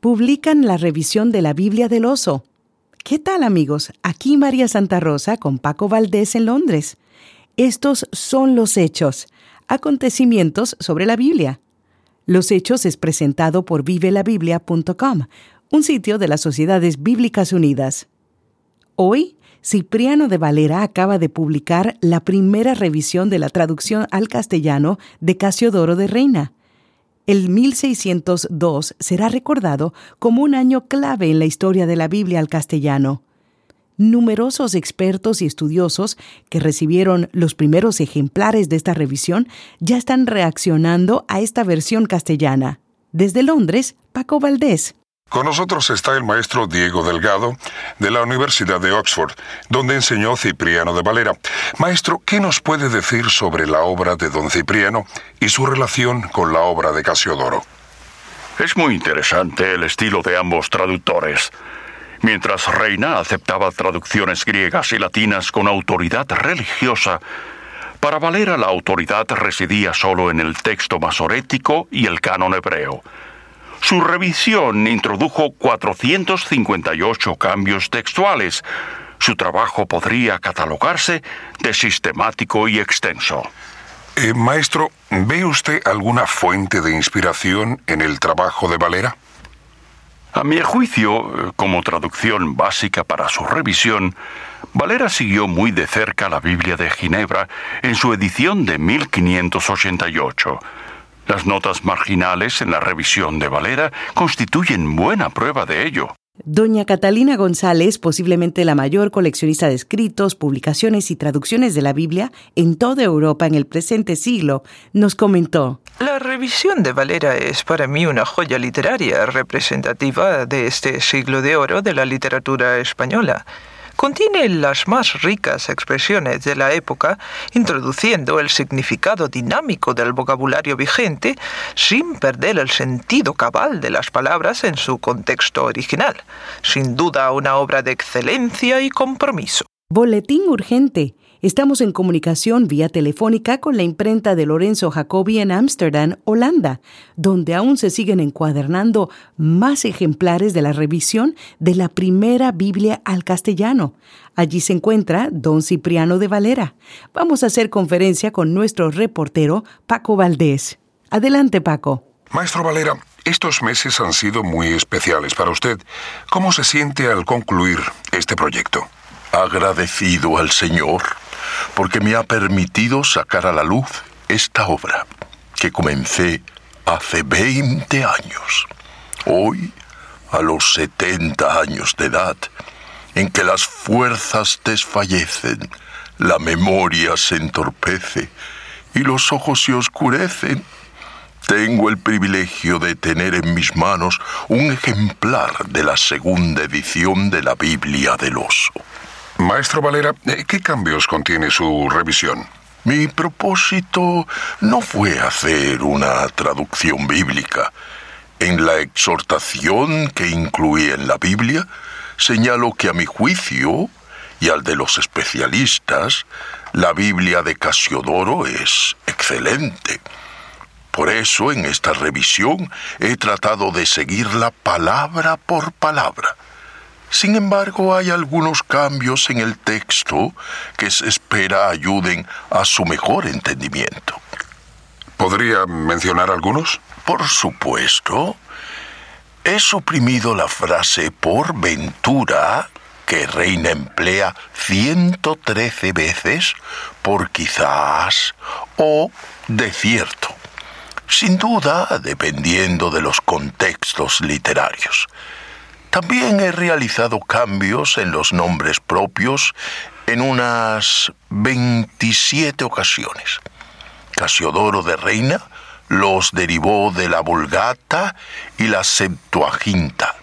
publican la revisión de la Biblia del Oso. ¿Qué tal amigos? Aquí María Santa Rosa con Paco Valdés en Londres. Estos son los hechos, acontecimientos sobre la Biblia. Los Hechos es presentado por vivelabiblia.com, un sitio de las Sociedades Bíblicas Unidas. Hoy, Cipriano de Valera acaba de publicar la primera revisión de la traducción al castellano de Casiodoro de Reina. El 1602 será recordado como un año clave en la historia de la Biblia al castellano. Numerosos expertos y estudiosos que recibieron los primeros ejemplares de esta revisión ya están reaccionando a esta versión castellana. Desde Londres, Paco Valdés. Con nosotros está el maestro Diego Delgado de la Universidad de Oxford, donde enseñó Cipriano de Valera. Maestro, ¿qué nos puede decir sobre la obra de don Cipriano y su relación con la obra de Casiodoro? Es muy interesante el estilo de ambos traductores. Mientras Reina aceptaba traducciones griegas y latinas con autoridad religiosa, para Valera la autoridad residía solo en el texto masorético y el canon hebreo. Su revisión introdujo 458 cambios textuales. Su trabajo podría catalogarse de sistemático y extenso. Eh, maestro, ¿ve usted alguna fuente de inspiración en el trabajo de Valera? A mi juicio, como traducción básica para su revisión, Valera siguió muy de cerca la Biblia de Ginebra en su edición de 1588. Las notas marginales en la revisión de Valera constituyen buena prueba de ello. Doña Catalina González, posiblemente la mayor coleccionista de escritos, publicaciones y traducciones de la Biblia en toda Europa en el presente siglo, nos comentó. La revisión de Valera es para mí una joya literaria representativa de este siglo de oro de la literatura española contiene las más ricas expresiones de la época, introduciendo el significado dinámico del vocabulario vigente sin perder el sentido cabal de las palabras en su contexto original. Sin duda una obra de excelencia y compromiso. Boletín urgente. Estamos en comunicación vía telefónica con la imprenta de Lorenzo Jacobi en Ámsterdam, Holanda, donde aún se siguen encuadernando más ejemplares de la revisión de la primera Biblia al castellano. Allí se encuentra don Cipriano de Valera. Vamos a hacer conferencia con nuestro reportero Paco Valdés. Adelante, Paco. Maestro Valera, estos meses han sido muy especiales para usted. ¿Cómo se siente al concluir este proyecto? Agradecido al Señor porque me ha permitido sacar a la luz esta obra que comencé hace 20 años. Hoy, a los 70 años de edad, en que las fuerzas desfallecen, la memoria se entorpece y los ojos se oscurecen, tengo el privilegio de tener en mis manos un ejemplar de la segunda edición de la Biblia del Oso. Maestro Valera, eh, ¿qué cambios contiene su revisión? Mi propósito no fue hacer una traducción bíblica. En la exhortación que incluí en la Biblia, señalo que a mi juicio y al de los especialistas, la Biblia de Casiodoro es excelente. Por eso en esta revisión he tratado de seguirla palabra por palabra sin embargo, hay algunos cambios en el texto que se espera ayuden a su mejor entendimiento. ¿Podría mencionar algunos? Por supuesto. He suprimido la frase por ventura que Reina emplea 113 veces por quizás o de cierto. Sin duda, dependiendo de los contextos literarios. También he realizado cambios en los nombres propios en unas 27 ocasiones. Casiodoro de Reina los derivó de la Vulgata y la Septuaginta.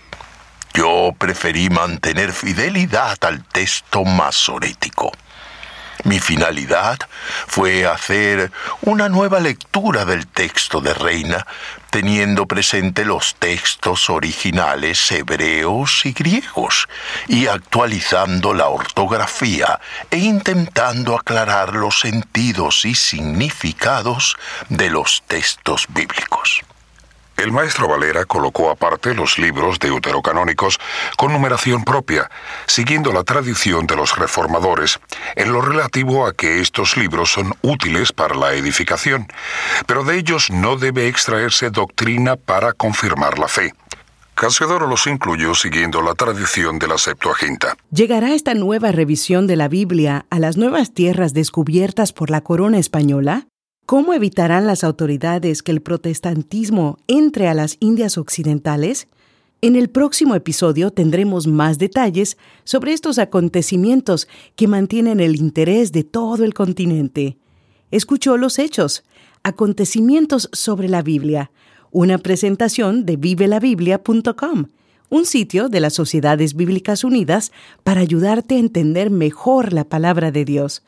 Yo preferí mantener fidelidad al texto masorético. Mi finalidad fue hacer una nueva lectura del texto de Reina, teniendo presente los textos originales hebreos y griegos, y actualizando la ortografía e intentando aclarar los sentidos y significados de los textos bíblicos. El maestro Valera colocó aparte los libros deuterocanónicos con numeración propia, siguiendo la tradición de los reformadores, en lo relativo a que estos libros son útiles para la edificación, pero de ellos no debe extraerse doctrina para confirmar la fe. Casiodoro los incluyó siguiendo la tradición de la Septuaginta. ¿Llegará esta nueva revisión de la Biblia a las nuevas tierras descubiertas por la corona española? ¿Cómo evitarán las autoridades que el protestantismo entre a las Indias Occidentales? En el próximo episodio tendremos más detalles sobre estos acontecimientos que mantienen el interés de todo el continente. Escuchó los hechos, acontecimientos sobre la Biblia, una presentación de vivelabiblia.com, un sitio de las Sociedades Bíblicas Unidas para ayudarte a entender mejor la palabra de Dios.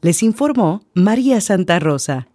Les informó María Santa Rosa.